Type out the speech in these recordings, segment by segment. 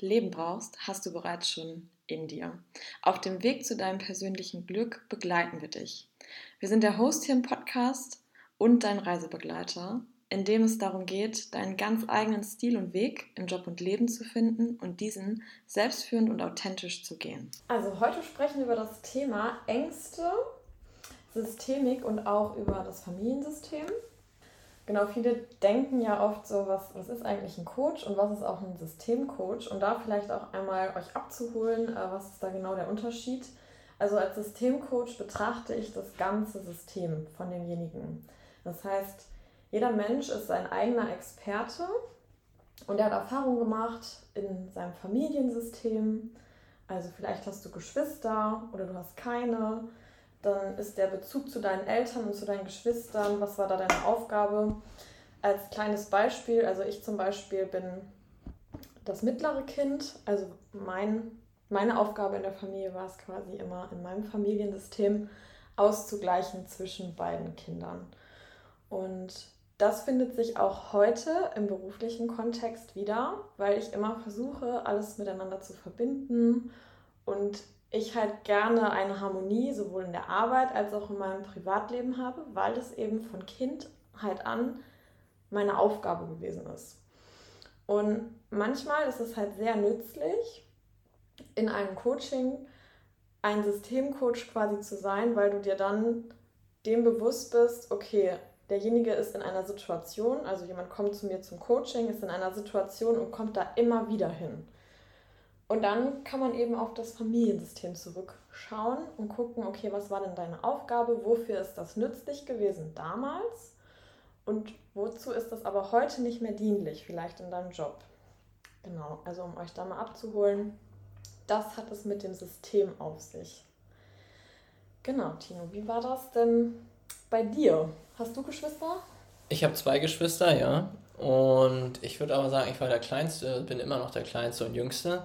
Leben brauchst, hast du bereits schon in dir. Auf dem Weg zu deinem persönlichen Glück begleiten wir dich. Wir sind der Host hier im Podcast und dein Reisebegleiter, in dem es darum geht, deinen ganz eigenen Stil und Weg im Job und Leben zu finden und diesen selbstführend und authentisch zu gehen. Also heute sprechen wir über das Thema Ängste, Systemik und auch über das Familiensystem. Genau, viele denken ja oft so, was, was ist eigentlich ein Coach und was ist auch ein Systemcoach? Und da vielleicht auch einmal euch abzuholen, äh, was ist da genau der Unterschied? Also als Systemcoach betrachte ich das ganze System von demjenigen. Das heißt, jeder Mensch ist sein eigener Experte und er hat Erfahrung gemacht in seinem Familiensystem. Also vielleicht hast du Geschwister oder du hast keine dann ist der Bezug zu deinen Eltern und zu deinen Geschwistern, was war da deine Aufgabe? Als kleines Beispiel, also ich zum Beispiel bin das mittlere Kind, also mein, meine Aufgabe in der Familie war es quasi immer in meinem Familiensystem auszugleichen zwischen beiden Kindern. Und das findet sich auch heute im beruflichen Kontext wieder, weil ich immer versuche, alles miteinander zu verbinden und ich halt gerne eine Harmonie sowohl in der Arbeit als auch in meinem Privatleben habe, weil es eben von Kindheit an meine Aufgabe gewesen ist. Und manchmal ist es halt sehr nützlich, in einem Coaching ein Systemcoach quasi zu sein, weil du dir dann dem bewusst bist, okay, derjenige ist in einer Situation, also jemand kommt zu mir zum Coaching, ist in einer Situation und kommt da immer wieder hin. Und dann kann man eben auf das Familiensystem zurückschauen und gucken, okay, was war denn deine Aufgabe, wofür ist das nützlich gewesen damals und wozu ist das aber heute nicht mehr dienlich, vielleicht in deinem Job. Genau, also um euch da mal abzuholen, das hat es mit dem System auf sich. Genau, Tino, wie war das denn bei dir? Hast du Geschwister? Ich habe zwei Geschwister, ja. Und ich würde aber sagen, ich war der Kleinste, bin immer noch der Kleinste und Jüngste.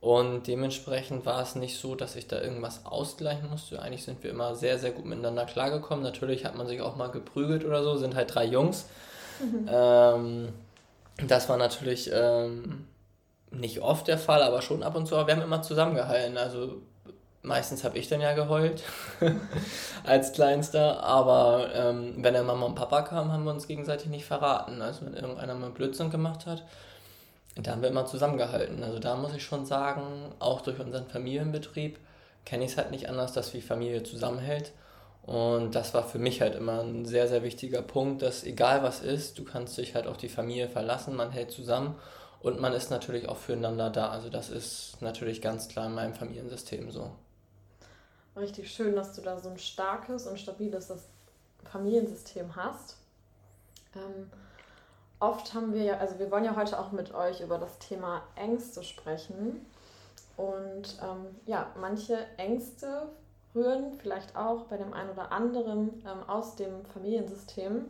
Und dementsprechend war es nicht so, dass ich da irgendwas ausgleichen musste. Eigentlich sind wir immer sehr, sehr gut miteinander klargekommen. Natürlich hat man sich auch mal geprügelt oder so, sind halt drei Jungs. Mhm. Ähm, das war natürlich ähm, nicht oft der Fall, aber schon ab und zu. Aber wir haben immer zusammengehalten. Also meistens habe ich dann ja geheult als Kleinster. Aber ähm, wenn der Mama und Papa kamen, haben wir uns gegenseitig nicht verraten. Also wenn irgendeiner mal Blödsinn gemacht hat, da haben wir immer zusammengehalten. Also da muss ich schon sagen, auch durch unseren Familienbetrieb kenne ich es halt nicht anders, dass die Familie zusammenhält. Und das war für mich halt immer ein sehr, sehr wichtiger Punkt, dass egal was ist, du kannst dich halt auf die Familie verlassen, man hält zusammen und man ist natürlich auch füreinander da. Also das ist natürlich ganz klar in meinem Familiensystem so. Richtig schön, dass du da so ein starkes und stabiles Familiensystem hast. Ähm, oft haben wir ja, also wir wollen ja heute auch mit euch über das Thema Ängste sprechen. Und ähm, ja, manche Ängste rühren vielleicht auch bei dem einen oder anderen ähm, aus dem Familiensystem.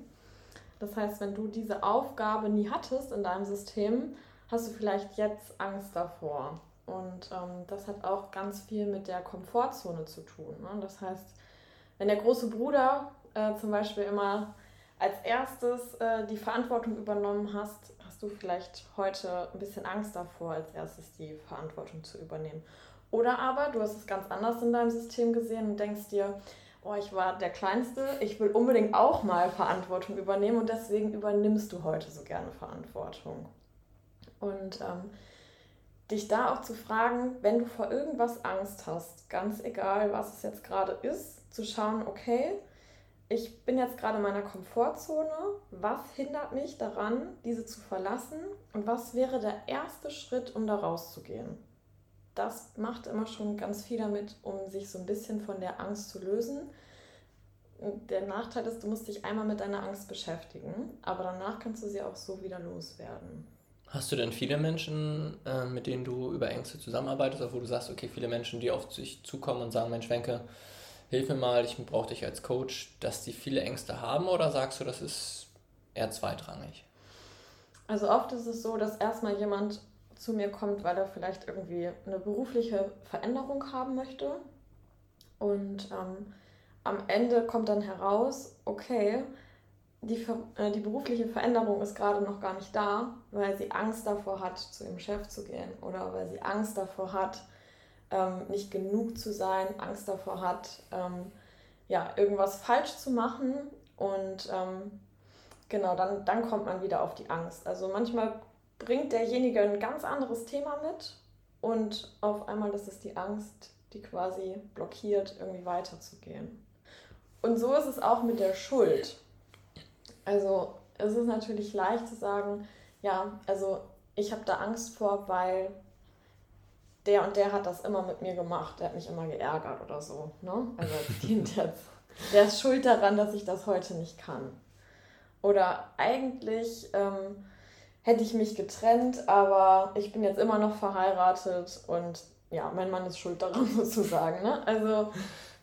Das heißt, wenn du diese Aufgabe nie hattest in deinem System, hast du vielleicht jetzt Angst davor. Und ähm, das hat auch ganz viel mit der Komfortzone zu tun. Ne? Das heißt, wenn der große Bruder äh, zum Beispiel immer als erstes äh, die Verantwortung übernommen hast, hast du vielleicht heute ein bisschen Angst davor, als erstes die Verantwortung zu übernehmen. Oder aber du hast es ganz anders in deinem System gesehen und denkst dir, oh, ich war der Kleinste, ich will unbedingt auch mal Verantwortung übernehmen und deswegen übernimmst du heute so gerne Verantwortung. Und ähm, dich da auch zu fragen, wenn du vor irgendwas Angst hast, ganz egal, was es jetzt gerade ist, zu schauen, okay, ich bin jetzt gerade in meiner Komfortzone. Was hindert mich daran, diese zu verlassen? Und was wäre der erste Schritt, um da rauszugehen? Das macht immer schon ganz viel damit, um sich so ein bisschen von der Angst zu lösen. Der Nachteil ist, du musst dich einmal mit deiner Angst beschäftigen, aber danach kannst du sie auch so wieder loswerden. Hast du denn viele Menschen, äh, mit denen du über Ängste zusammenarbeitest, wo du sagst, okay, viele Menschen, die auf sich zukommen und sagen, Mensch, Wenke, hilf mir mal, ich brauche dich als Coach, dass die viele Ängste haben oder sagst du, das ist eher zweitrangig? Also oft ist es so, dass erstmal jemand zu mir kommt, weil er vielleicht irgendwie eine berufliche Veränderung haben möchte. Und ähm, am Ende kommt dann heraus, okay, die, äh, die berufliche Veränderung ist gerade noch gar nicht da, weil sie Angst davor hat, zu ihrem Chef zu gehen oder weil sie Angst davor hat, ähm, nicht genug zu sein, Angst davor hat, ähm, ja, irgendwas falsch zu machen und ähm, genau, dann, dann kommt man wieder auf die Angst. Also manchmal bringt derjenige ein ganz anderes Thema mit und auf einmal ist es die Angst, die quasi blockiert, irgendwie weiterzugehen. Und so ist es auch mit der Schuld. Also es ist natürlich leicht zu sagen, ja, also ich habe da Angst vor, weil der und der hat das immer mit mir gemacht, der hat mich immer geärgert oder so. Ne? Also der, der ist schuld daran, dass ich das heute nicht kann. Oder eigentlich ähm, hätte ich mich getrennt, aber ich bin jetzt immer noch verheiratet und ja, mein Mann ist schuld daran sozusagen. Ne? Also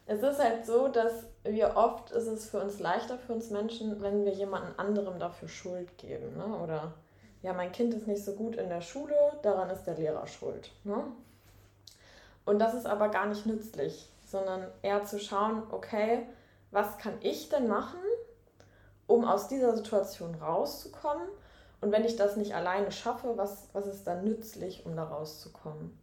es ist halt so, dass wir oft ist es für uns leichter für uns Menschen, wenn wir jemanden anderem dafür Schuld geben. Ne? Oder ja, mein Kind ist nicht so gut in der Schule, daran ist der Lehrer schuld. Ne? Und das ist aber gar nicht nützlich, sondern eher zu schauen, okay, was kann ich denn machen, um aus dieser Situation rauszukommen? Und wenn ich das nicht alleine schaffe, was, was ist dann nützlich, um da rauszukommen?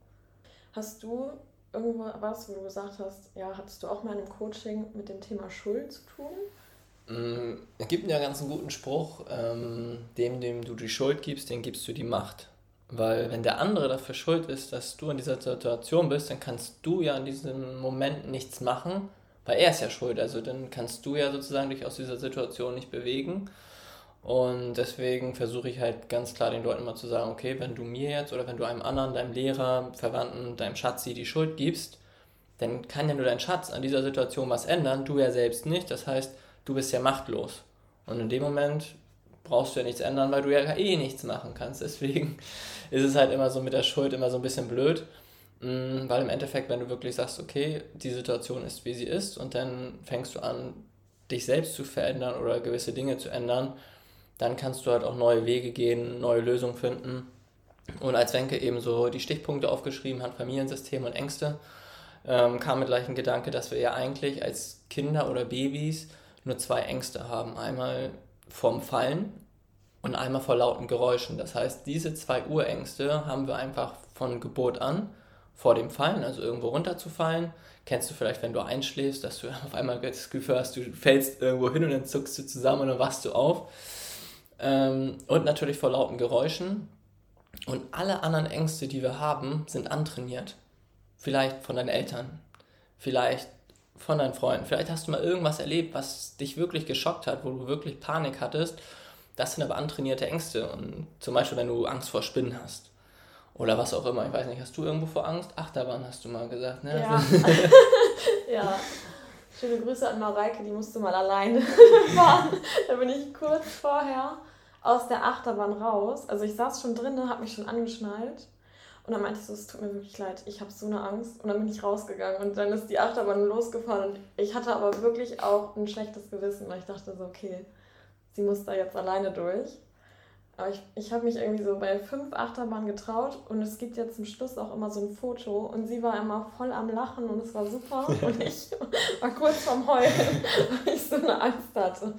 Hast du irgendwas, wo du gesagt hast, ja, hattest du auch mal in einem Coaching mit dem Thema Schuld zu tun? Mm, es gibt ja ganz einen guten Spruch, ähm, dem, dem du die Schuld gibst, den gibst du die Macht. Weil wenn der andere dafür schuld ist, dass du in dieser Situation bist, dann kannst du ja in diesem Moment nichts machen, weil er ist ja schuld. Also dann kannst du ja sozusagen dich aus dieser Situation nicht bewegen. Und deswegen versuche ich halt ganz klar den Leuten immer zu sagen, okay, wenn du mir jetzt oder wenn du einem anderen, deinem Lehrer, Verwandten, deinem Schatzi die Schuld gibst, dann kann ja nur dein Schatz an dieser Situation was ändern, du ja selbst nicht. Das heißt, du bist ja machtlos. Und in dem Moment brauchst du ja nichts ändern, weil du ja eh nichts machen kannst. Deswegen ist es halt immer so mit der Schuld immer so ein bisschen blöd. Mm, weil im Endeffekt, wenn du wirklich sagst, okay, die Situation ist, wie sie ist, und dann fängst du an, dich selbst zu verändern oder gewisse Dinge zu ändern, dann kannst du halt auch neue Wege gehen, neue Lösungen finden. Und als Wenke eben so die Stichpunkte aufgeschrieben hat, Familiensystem und Ängste, ähm, kam mir gleich ein Gedanke, dass wir ja eigentlich als Kinder oder Babys nur zwei Ängste haben. Einmal vorm Fallen und einmal vor lauten Geräuschen. Das heißt, diese zwei Urängste haben wir einfach von Geburt an vor dem Fallen, also irgendwo runterzufallen. Kennst du vielleicht, wenn du einschläfst, dass du auf einmal das Gefühl hast, du fällst irgendwo hin und dann zuckst du zusammen und dann wachst du auf. Ähm, und natürlich vor lauten Geräuschen. Und alle anderen Ängste, die wir haben, sind antrainiert. Vielleicht von deinen Eltern, vielleicht von deinen Freunden, vielleicht hast du mal irgendwas erlebt, was dich wirklich geschockt hat, wo du wirklich Panik hattest. Das sind aber antrainierte Ängste. Und zum Beispiel, wenn du Angst vor Spinnen hast. Oder was auch immer. Ich weiß nicht, hast du irgendwo vor Angst? Achterbahn hast du mal gesagt, ne? Ja. ja. Schöne Grüße an Mareike, die musste mal alleine fahren. Da bin ich kurz vorher aus der Achterbahn raus. Also ich saß schon drinnen, habe mich schon angeschnallt. Und dann meinte ich so, es tut mir wirklich leid, ich habe so eine Angst. Und dann bin ich rausgegangen und dann ist die Achterbahn losgefahren. Und ich hatte aber wirklich auch ein schlechtes Gewissen, weil ich dachte so, okay, sie muss da jetzt alleine durch. Aber ich, ich habe mich irgendwie so bei fünf Achterbahnen getraut und es gibt ja zum Schluss auch immer so ein Foto und sie war immer voll am Lachen und es war super und ich war kurz vorm Heulen, weil ich so eine Angst hatte.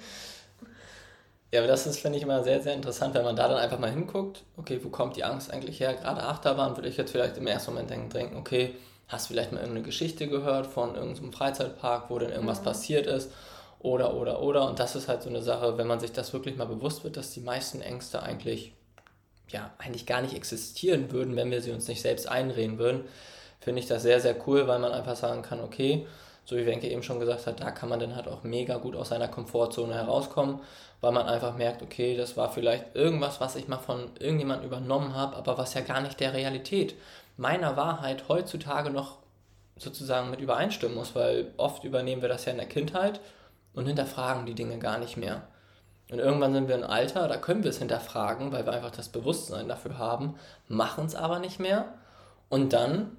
Ja, aber das ist, finde ich, immer sehr, sehr interessant, wenn man da dann einfach mal hinguckt, okay, wo kommt die Angst eigentlich her? Gerade Achterbahn würde ich jetzt vielleicht im ersten Moment denken, okay, hast du vielleicht mal irgendeine Geschichte gehört von irgendeinem Freizeitpark, wo dann irgendwas mhm. passiert ist oder, oder, oder. Und das ist halt so eine Sache, wenn man sich das wirklich mal bewusst wird, dass die meisten Ängste eigentlich, ja, eigentlich gar nicht existieren würden, wenn wir sie uns nicht selbst einreden würden, finde ich das sehr, sehr cool, weil man einfach sagen kann, okay, so wie Wenke eben schon gesagt hat, da kann man dann halt auch mega gut aus seiner Komfortzone herauskommen, weil man einfach merkt, okay, das war vielleicht irgendwas, was ich mal von irgendjemandem übernommen habe, aber was ja gar nicht der Realität meiner Wahrheit heutzutage noch sozusagen mit übereinstimmen muss, weil oft übernehmen wir das ja in der Kindheit und hinterfragen die Dinge gar nicht mehr. Und irgendwann sind wir im Alter, da können wir es hinterfragen, weil wir einfach das Bewusstsein dafür haben, machen es aber nicht mehr. Und dann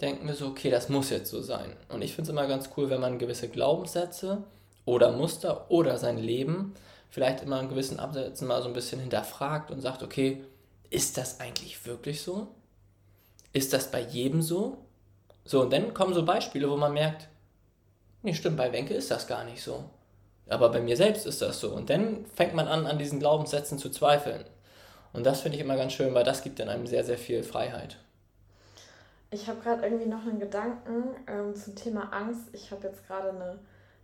denken wir so, okay, das muss jetzt so sein. Und ich finde es immer ganz cool, wenn man gewisse Glaubenssätze oder Muster oder sein Leben vielleicht immer in gewissen Absätzen mal so ein bisschen hinterfragt und sagt, okay, ist das eigentlich wirklich so? Ist das bei jedem so? So, und dann kommen so Beispiele, wo man merkt, nee, stimmt, bei Wenke ist das gar nicht so. Aber bei mir selbst ist das so. Und dann fängt man an, an diesen Glaubenssätzen zu zweifeln. Und das finde ich immer ganz schön, weil das gibt dann einem sehr, sehr viel Freiheit. Ich habe gerade irgendwie noch einen Gedanken ähm, zum Thema Angst. Ich habe jetzt gerade eine,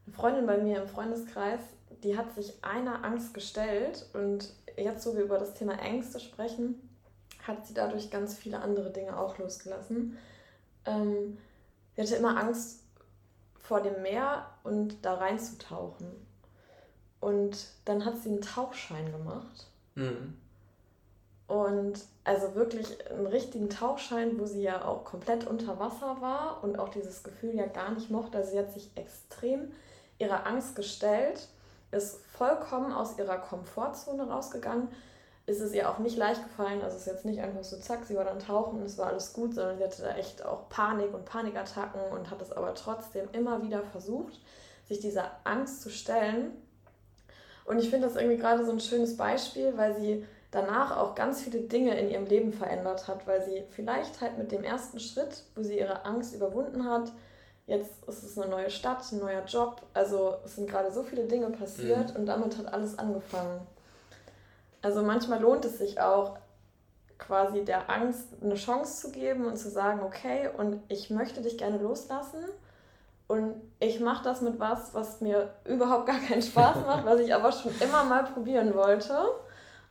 eine Freundin bei mir im Freundeskreis, die hat sich einer Angst gestellt und jetzt, wo wir über das Thema Ängste sprechen, hat sie dadurch ganz viele andere Dinge auch losgelassen. Ähm, sie hatte immer Angst vor dem Meer und da reinzutauchen. Und dann hat sie einen Tauchschein gemacht. Mhm. Und also wirklich einen richtigen Tauchschein, wo sie ja auch komplett unter Wasser war und auch dieses Gefühl ja gar nicht mochte. Also sie hat sich extrem ihrer Angst gestellt, ist vollkommen aus ihrer Komfortzone rausgegangen, ist es ihr auch nicht leicht gefallen. Also es ist jetzt nicht einfach so, zack, sie war dann tauchen und es war alles gut, sondern sie hatte da echt auch Panik und Panikattacken und hat es aber trotzdem immer wieder versucht, sich dieser Angst zu stellen. Und ich finde das irgendwie gerade so ein schönes Beispiel, weil sie danach auch ganz viele Dinge in ihrem Leben verändert hat, weil sie vielleicht halt mit dem ersten Schritt, wo sie ihre Angst überwunden hat, jetzt ist es eine neue Stadt, ein neuer Job, also es sind gerade so viele Dinge passiert mhm. und damit hat alles angefangen. Also manchmal lohnt es sich auch, quasi der Angst eine Chance zu geben und zu sagen, okay, und ich möchte dich gerne loslassen und ich mache das mit was, was mir überhaupt gar keinen Spaß macht, was ich aber schon immer mal probieren wollte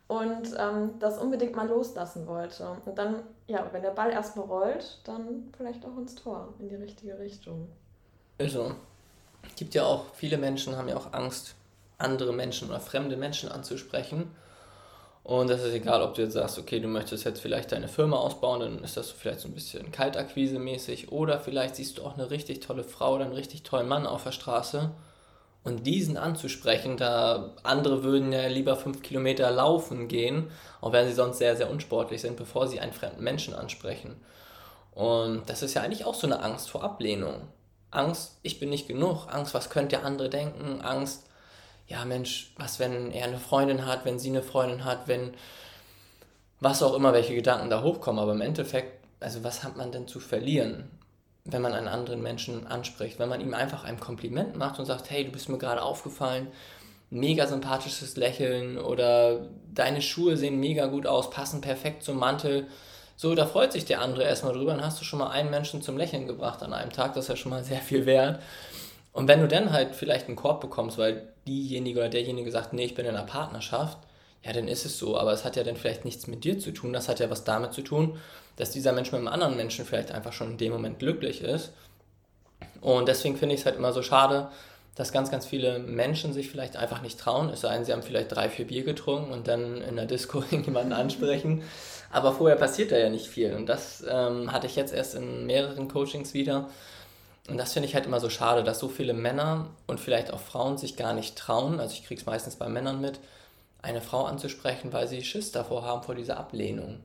und ähm, das unbedingt mal loslassen wollte. Und dann, ja, wenn der Ball erstmal rollt, dann vielleicht auch ins Tor, in die richtige Richtung. Also, es gibt ja auch, viele Menschen haben ja auch Angst, andere Menschen oder fremde Menschen anzusprechen. Und das ist egal, ob du jetzt sagst, okay, du möchtest jetzt vielleicht deine Firma ausbauen, dann ist das vielleicht so ein bisschen Kaltakquise-mäßig. Oder vielleicht siehst du auch eine richtig tolle Frau oder einen richtig tollen Mann auf der Straße. Und diesen anzusprechen, da andere würden ja lieber fünf Kilometer laufen gehen, auch wenn sie sonst sehr, sehr unsportlich sind, bevor sie einen fremden Menschen ansprechen. Und das ist ja eigentlich auch so eine Angst vor Ablehnung. Angst, ich bin nicht genug. Angst, was könnte der andere denken? Angst, ja Mensch, was, wenn er eine Freundin hat, wenn sie eine Freundin hat, wenn was auch immer, welche Gedanken da hochkommen. Aber im Endeffekt, also was hat man denn zu verlieren, wenn man einen anderen Menschen anspricht? Wenn man ihm einfach ein Kompliment macht und sagt, hey, du bist mir gerade aufgefallen, mega sympathisches Lächeln oder deine Schuhe sehen mega gut aus, passen perfekt zum Mantel. So, da freut sich der andere erstmal drüber, dann hast du schon mal einen Menschen zum Lächeln gebracht an einem Tag, das ist ja schon mal sehr viel wert. Und wenn du dann halt vielleicht einen Korb bekommst, weil diejenige oder derjenige sagt, nee, ich bin in einer Partnerschaft, ja, dann ist es so. Aber es hat ja dann vielleicht nichts mit dir zu tun. Das hat ja was damit zu tun, dass dieser Mensch mit einem anderen Menschen vielleicht einfach schon in dem Moment glücklich ist. Und deswegen finde ich es halt immer so schade, dass ganz, ganz viele Menschen sich vielleicht einfach nicht trauen, es sei denn, sie haben vielleicht drei, vier Bier getrunken und dann in der Disco jemanden ansprechen. Aber vorher passiert da ja nicht viel. Und das ähm, hatte ich jetzt erst in mehreren Coachings wieder, und das finde ich halt immer so schade, dass so viele Männer und vielleicht auch Frauen sich gar nicht trauen, also ich kriege es meistens bei Männern mit, eine Frau anzusprechen, weil sie Schiss davor haben, vor dieser Ablehnung.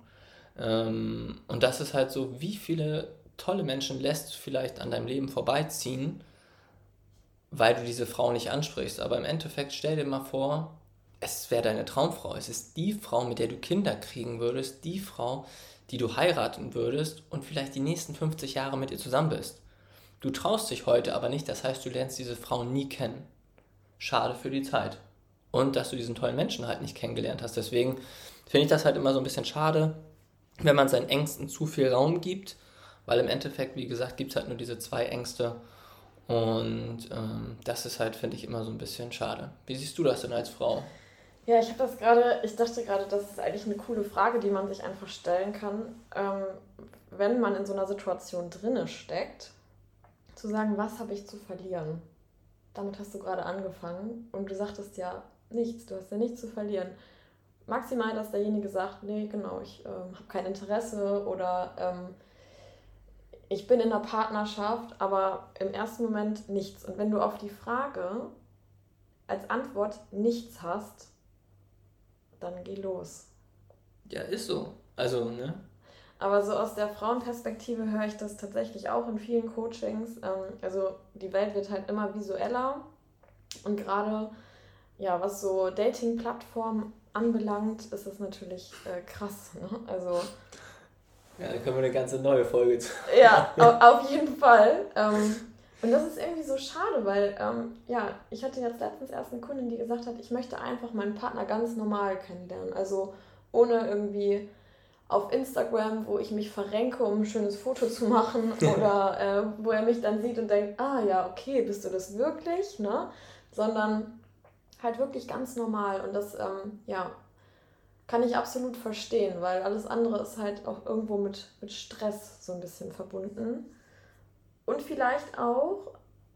Ähm, und das ist halt so, wie viele tolle Menschen lässt du vielleicht an deinem Leben vorbeiziehen, weil du diese Frau nicht ansprichst. Aber im Endeffekt stell dir mal vor, es wäre deine Traumfrau. Es ist die Frau, mit der du Kinder kriegen würdest, die Frau, die du heiraten würdest und vielleicht die nächsten 50 Jahre mit ihr zusammen bist. Du traust dich heute aber nicht, das heißt, du lernst diese Frau nie kennen. Schade für die Zeit. Und dass du diesen tollen Menschen halt nicht kennengelernt hast. Deswegen finde ich das halt immer so ein bisschen schade, wenn man seinen Ängsten zu viel Raum gibt, weil im Endeffekt, wie gesagt, gibt es halt nur diese zwei Ängste. Und ähm, das ist halt, finde ich, immer so ein bisschen schade. Wie siehst du das denn als Frau? Ja, ich habe das gerade, ich dachte gerade, das ist eigentlich eine coole Frage, die man sich einfach stellen kann, ähm, wenn man in so einer Situation drinne steckt zu sagen, was habe ich zu verlieren? Damit hast du gerade angefangen und du sagtest ja nichts, du hast ja nichts zu verlieren. Maximal, dass derjenige sagt, nee, genau, ich ähm, habe kein Interesse oder ähm, ich bin in einer Partnerschaft, aber im ersten Moment nichts. Und wenn du auf die Frage als Antwort nichts hast, dann geh los. Ja, ist so. Also, ne? Aber so aus der Frauenperspektive höre ich das tatsächlich auch in vielen Coachings. Ähm, also die Welt wird halt immer visueller und gerade ja, was so Dating-Plattformen anbelangt, ist das natürlich äh, krass. Ne? Also ja, da können wir eine ganze neue Folge zu. Ja, auf jeden Fall. Ähm, und das ist irgendwie so schade, weil ähm, ja, ich hatte jetzt letztens erst eine Kundin, die gesagt hat, ich möchte einfach meinen Partner ganz normal kennenlernen. Also ohne irgendwie auf Instagram, wo ich mich verrenke, um ein schönes Foto zu machen oder äh, wo er mich dann sieht und denkt, ah ja, okay, bist du das wirklich, ne? Sondern halt wirklich ganz normal und das, ähm, ja, kann ich absolut verstehen, weil alles andere ist halt auch irgendwo mit, mit Stress so ein bisschen verbunden. Und vielleicht auch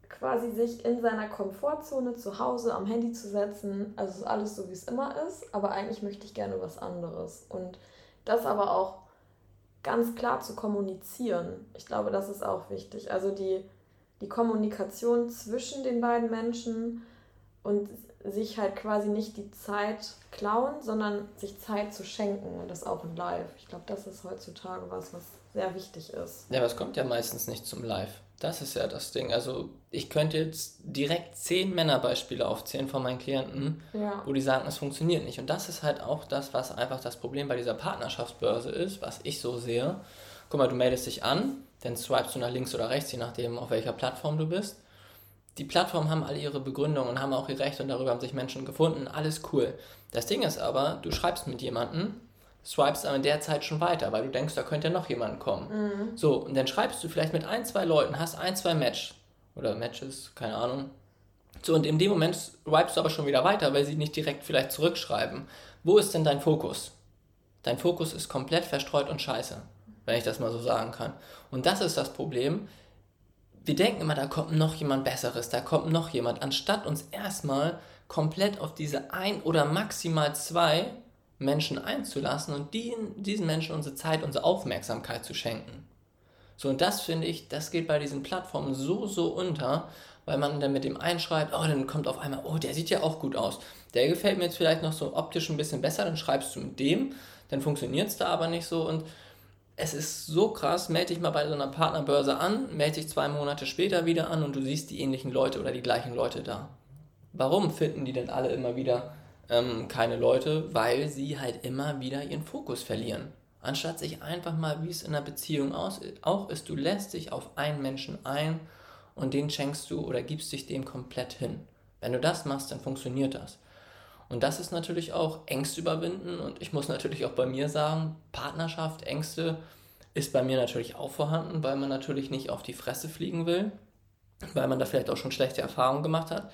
quasi sich in seiner Komfortzone zu Hause am Handy zu setzen. Also ist alles so, wie es immer ist, aber eigentlich möchte ich gerne was anderes. Und das aber auch ganz klar zu kommunizieren. Ich glaube, das ist auch wichtig. Also die, die Kommunikation zwischen den beiden Menschen und sich halt quasi nicht die Zeit klauen, sondern sich Zeit zu schenken und das auch in Live. Ich glaube, das ist heutzutage was, was sehr wichtig ist. Ja, aber es kommt ja meistens nicht zum Live. Das ist ja das Ding. Also ich könnte jetzt direkt zehn Männerbeispiele aufzählen von meinen Klienten, ja. wo die sagen, es funktioniert nicht. Und das ist halt auch das, was einfach das Problem bei dieser Partnerschaftsbörse ist, was ich so sehe. Guck mal, du meldest dich an, dann swipest du nach links oder rechts, je nachdem, auf welcher Plattform du bist. Die Plattformen haben alle ihre Begründungen und haben auch ihr Recht und darüber haben sich Menschen gefunden. Alles cool. Das Ding ist aber, du schreibst mit jemandem swipest aber in der Zeit schon weiter, weil du denkst, da könnte ja noch jemand kommen. Mhm. So, und dann schreibst du vielleicht mit ein, zwei Leuten, hast ein, zwei Match oder Matches, keine Ahnung. So, und in dem Moment swipest du aber schon wieder weiter, weil sie nicht direkt vielleicht zurückschreiben. Wo ist denn dein Fokus? Dein Fokus ist komplett verstreut und scheiße, wenn ich das mal so sagen kann. Und das ist das Problem. Wir denken immer, da kommt noch jemand Besseres, da kommt noch jemand, anstatt uns erstmal komplett auf diese ein oder maximal zwei Menschen einzulassen und die, diesen Menschen unsere Zeit, unsere Aufmerksamkeit zu schenken. So, und das finde ich, das geht bei diesen Plattformen so, so unter, weil man dann mit dem einschreibt, oh, dann kommt auf einmal, oh, der sieht ja auch gut aus. Der gefällt mir jetzt vielleicht noch so optisch ein bisschen besser, dann schreibst du mit dem, dann funktioniert es da aber nicht so und es ist so krass, melde dich mal bei so einer Partnerbörse an, melde dich zwei Monate später wieder an und du siehst die ähnlichen Leute oder die gleichen Leute da. Warum finden die denn alle immer wieder ähm, keine Leute, weil sie halt immer wieder ihren Fokus verlieren. Anstatt sich einfach mal, wie es in einer Beziehung aus, auch ist, du lässt dich auf einen Menschen ein und den schenkst du oder gibst dich dem komplett hin. Wenn du das machst, dann funktioniert das. Und das ist natürlich auch Ängste überwinden und ich muss natürlich auch bei mir sagen, Partnerschaft, Ängste ist bei mir natürlich auch vorhanden, weil man natürlich nicht auf die Fresse fliegen will, weil man da vielleicht auch schon schlechte Erfahrungen gemacht hat.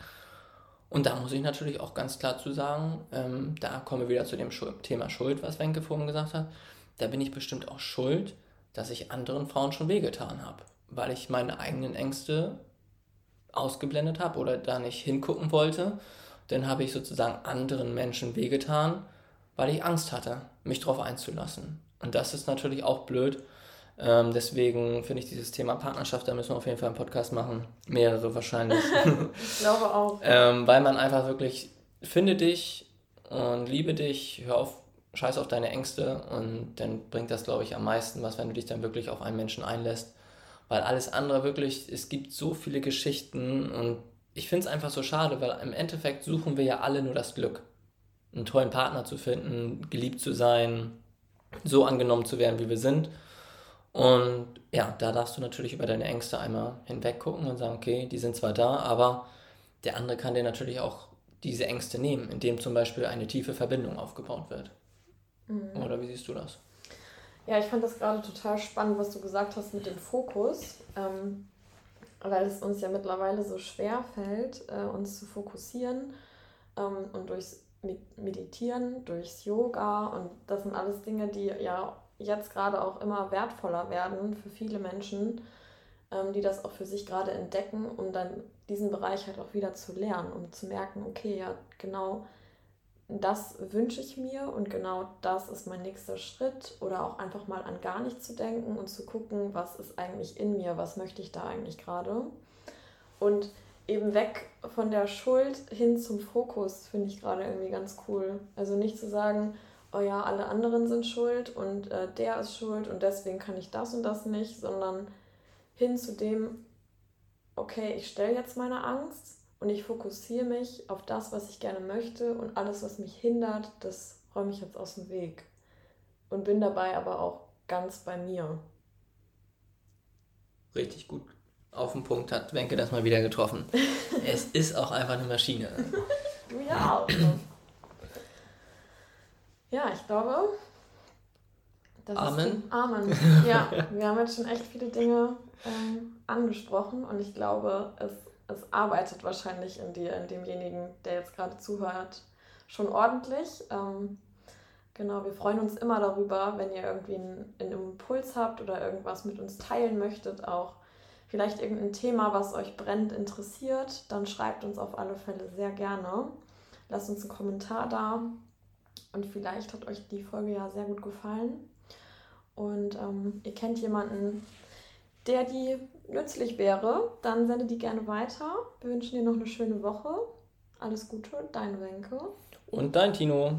Und da muss ich natürlich auch ganz klar zu sagen, ähm, da kommen wir wieder zu dem Thema Schuld, was Wenke vorhin gesagt hat. Da bin ich bestimmt auch schuld, dass ich anderen Frauen schon wehgetan habe, weil ich meine eigenen Ängste ausgeblendet habe oder da nicht hingucken wollte. Dann habe ich sozusagen anderen Menschen wehgetan, weil ich Angst hatte, mich darauf einzulassen. Und das ist natürlich auch blöd, ähm, deswegen finde ich dieses Thema Partnerschaft, da müssen wir auf jeden Fall einen Podcast machen. Mehrere wahrscheinlich. ich glaube auch. ähm, weil man einfach wirklich, finde dich und liebe dich, hör auf, scheiß auf deine Ängste und dann bringt das, glaube ich, am meisten was, wenn du dich dann wirklich auf einen Menschen einlässt. Weil alles andere wirklich, es gibt so viele Geschichten und ich finde es einfach so schade, weil im Endeffekt suchen wir ja alle nur das Glück. Einen tollen Partner zu finden, geliebt zu sein, so angenommen zu werden, wie wir sind. Und ja, da darfst du natürlich über deine Ängste einmal hinweg gucken und sagen, okay, die sind zwar da, aber der andere kann dir natürlich auch diese Ängste nehmen, indem zum Beispiel eine tiefe Verbindung aufgebaut wird. Mhm. Oder wie siehst du das? Ja, ich fand das gerade total spannend, was du gesagt hast mit dem Fokus, ähm, weil es uns ja mittlerweile so schwer fällt, äh, uns zu fokussieren ähm, und durchs Meditieren, durchs Yoga. Und das sind alles Dinge, die ja jetzt gerade auch immer wertvoller werden für viele Menschen, ähm, die das auch für sich gerade entdecken, um dann diesen Bereich halt auch wieder zu lernen, um zu merken, okay, ja, genau das wünsche ich mir und genau das ist mein nächster Schritt oder auch einfach mal an gar nichts zu denken und zu gucken, was ist eigentlich in mir, was möchte ich da eigentlich gerade. Und eben weg von der Schuld hin zum Fokus finde ich gerade irgendwie ganz cool. Also nicht zu sagen, oh ja, alle anderen sind schuld und äh, der ist schuld und deswegen kann ich das und das nicht, sondern hin zu dem, okay, ich stelle jetzt meine Angst und ich fokussiere mich auf das, was ich gerne möchte und alles, was mich hindert, das räume ich jetzt aus dem Weg. Und bin dabei aber auch ganz bei mir. Richtig gut auf den Punkt hat Wenke das mal wieder getroffen. es ist auch einfach eine Maschine. Ja auch. Ja, ich glaube. Das Amen. Amen. Ja, wir haben jetzt schon echt viele Dinge ähm, angesprochen und ich glaube, es, es arbeitet wahrscheinlich in dir, in demjenigen, der jetzt gerade zuhört, schon ordentlich. Ähm, genau, wir freuen uns immer darüber, wenn ihr irgendwie einen, einen Impuls habt oder irgendwas mit uns teilen möchtet, auch vielleicht irgendein Thema, was euch brennt, interessiert, dann schreibt uns auf alle Fälle sehr gerne. Lasst uns einen Kommentar da und vielleicht hat euch die Folge ja sehr gut gefallen. Und ähm, ihr kennt jemanden, der die nützlich wäre, dann sende die gerne weiter. Wir wünschen dir noch eine schöne Woche. Alles Gute, dein Wenke. Und dein Tino.